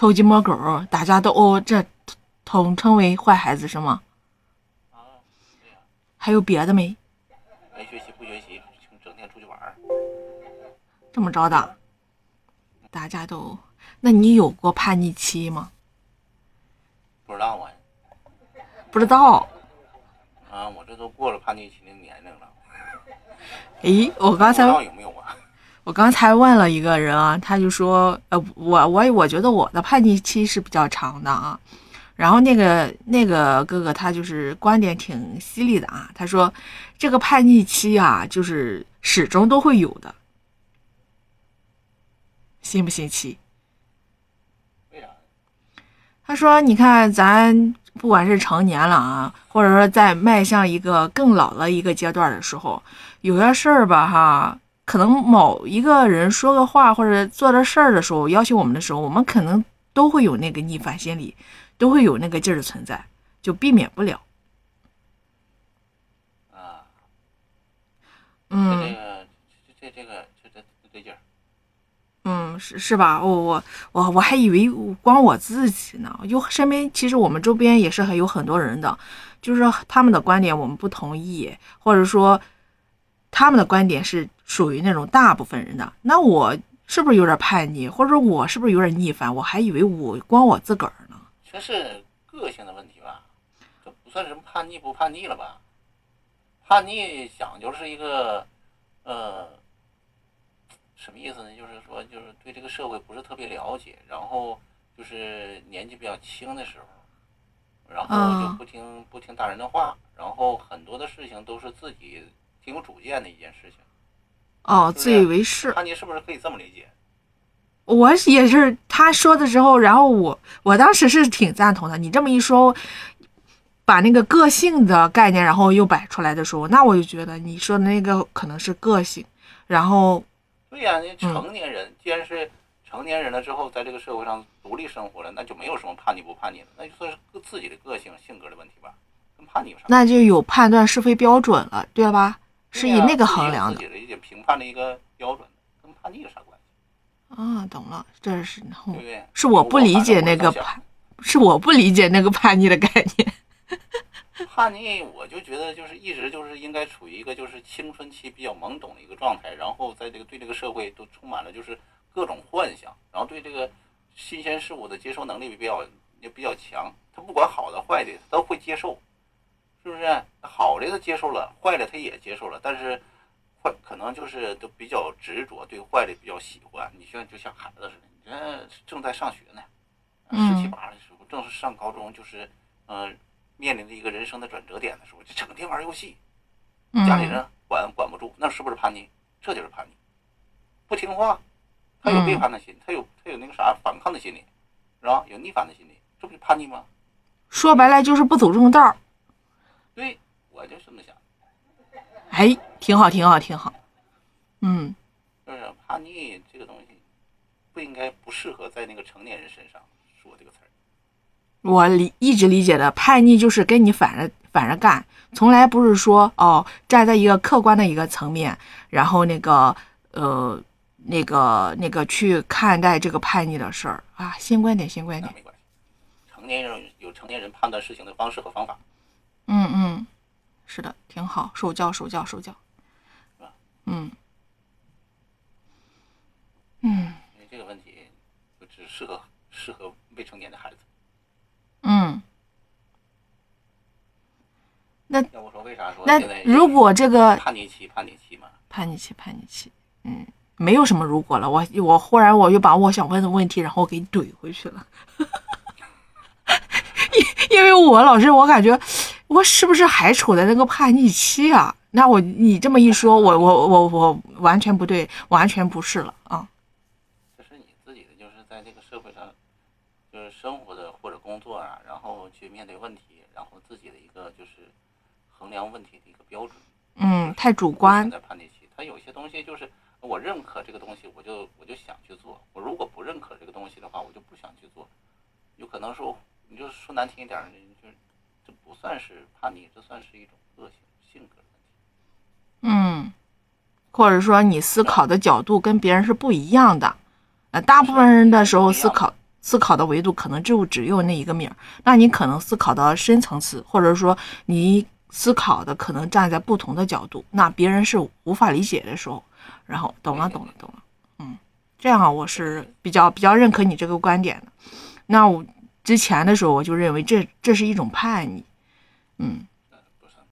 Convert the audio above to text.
偷鸡摸狗，大家都哦，这统称为坏孩子是吗？啊，对呀、还有别的没？没学习不学习，整天出去玩儿。这么着的，大家都，那你有过叛逆期吗？不知道啊，不知道。啊，我这都过了叛逆期的年龄了，哎，我刚不知才道有没有啊？我刚才问了一个人啊，他就说，呃，我我我觉得我的叛逆期是比较长的啊。然后那个那个哥哥他就是观点挺犀利的啊，他说这个叛逆期啊，就是始终都会有的，新不新奇？他说：“你看，咱不管是成年了啊，或者说在迈向一个更老的一个阶段的时候，有些事儿吧，哈，可能某一个人说个话或者做的事儿的时候，要求我们的时候，我们可能都会有那个逆反心理，都会有那个劲儿存在，就避免不了。啊，嗯这个这个这这这对劲儿。嗯，是是吧？我我我我还以为光我自己呢，有身边其实我们周边也是很有很多人的，就是他们的观点我们不同意，或者说他们的观点是属于那种大部分人的，那我是不是有点叛逆，或者我是不是有点逆反？我还以为我光我自个儿呢。这是个性的问题吧？这不算什么叛逆不叛逆了吧？叛逆讲究是一个，呃，什么意思呢？就是说，就是对这个社会不是特别了解，然后就是年纪比较轻的时候，然后就啊不听不听大人的话，然后很多的事情都是自己挺有主见的一件事情。哦，自以为是。那你是不是可以这么理解？我也是他说的时候，然后我我当时是挺赞同的。你这么一说，把那个个性的概念，然后又摆出来的时候，那我就觉得你说的那个可能是个性，然后对呀、那成年人、既然是成年人了之后，在这个社会上独立生活了，那就没有什么叛逆不叛逆了，那就算是个自己的个性性格的问题吧，跟叛逆有啥？那就有判断是非标准了，对吧？是以那个衡量的自己的一些评判的一个标准，跟叛逆有啥关系？啊，懂了，这是然后对不对？是我不理解那个叛，是我不理解那个叛逆的概念。叛逆，我就觉得就是一直就是应该处于一个就是青春期比较懵懂的一个状态，然后在这个对这个社会都充满了就是各种幻想，然后对这个新鲜事物的接受能力比较也比较强，他不管好的坏的他都会接受？好的他接受了，坏的他也接受了，但是坏可能就是都比较执着，对坏的比较喜欢。你像就像孩子似的，你这正在上学呢，十七嗯八的时候，正是上高中，就是嗯、呃面临着一个人生的转折点的时候，就整天玩游戏，家里嗯人管管不住，那是不是叛逆？这就是叛逆，不听话，他有背叛的心，他有他有那个啥反抗的心理，是吧？有逆反的心理，这不就叛逆吗？说白了就是不走正道我就这么想，哎，挺好，挺好，挺好。嗯，就是叛逆这个东西，不应该不适合在那个成年人身上说这个词儿。我理一直理解的叛逆就是跟你反着反着干，从来不是说哦站在一个客观的一个层面，然后那个呃那个那个去看待这个叛逆的事儿啊。新观点，新观点。那没关系，成年人有成年人判断事情的方式和方法。嗯嗯，是的，挺好，受教受教受教。嗯嗯这个问题就只适合适合未成年的孩子。嗯。要不说为啥说那现在如果这个叛逆期叛逆期嘛？叛逆期，叛逆期，嗯，没有什么如果了。我我忽然我又把我想问的问题，然后给怼回去了。因因为我老是我感觉我是不是还处在那个叛逆期啊？那我你这么一说，我我我我完全不对，完全不是了啊。这是你自己的，就是在这个社会上，就是生活的或者工作啊，然后去面对问题，然后自己的一个就是衡量问题的一个标准。嗯，太主观存。在叛逆期，他有些东西就是我认可这个东西，我就我就想去做；我如果不认可这个东西的话，我就不想去做。有可能说，你就说难听一点就这不算是叛逆，这算是一种个性性格问题。嗯，或者说你思考的角度跟别人是不一样的。呃，大部分人的时候思考，思考的维度可能就只有那一个面儿，那你可能思考的深层次，或者说你思考的可能站在不同的角度，那别人是无法理解的时候，然后懂了，懂了，懂了，嗯，这样啊，我是比较比较认可你这个观点的。那我之前的时候我就认为这这是一种叛逆，嗯，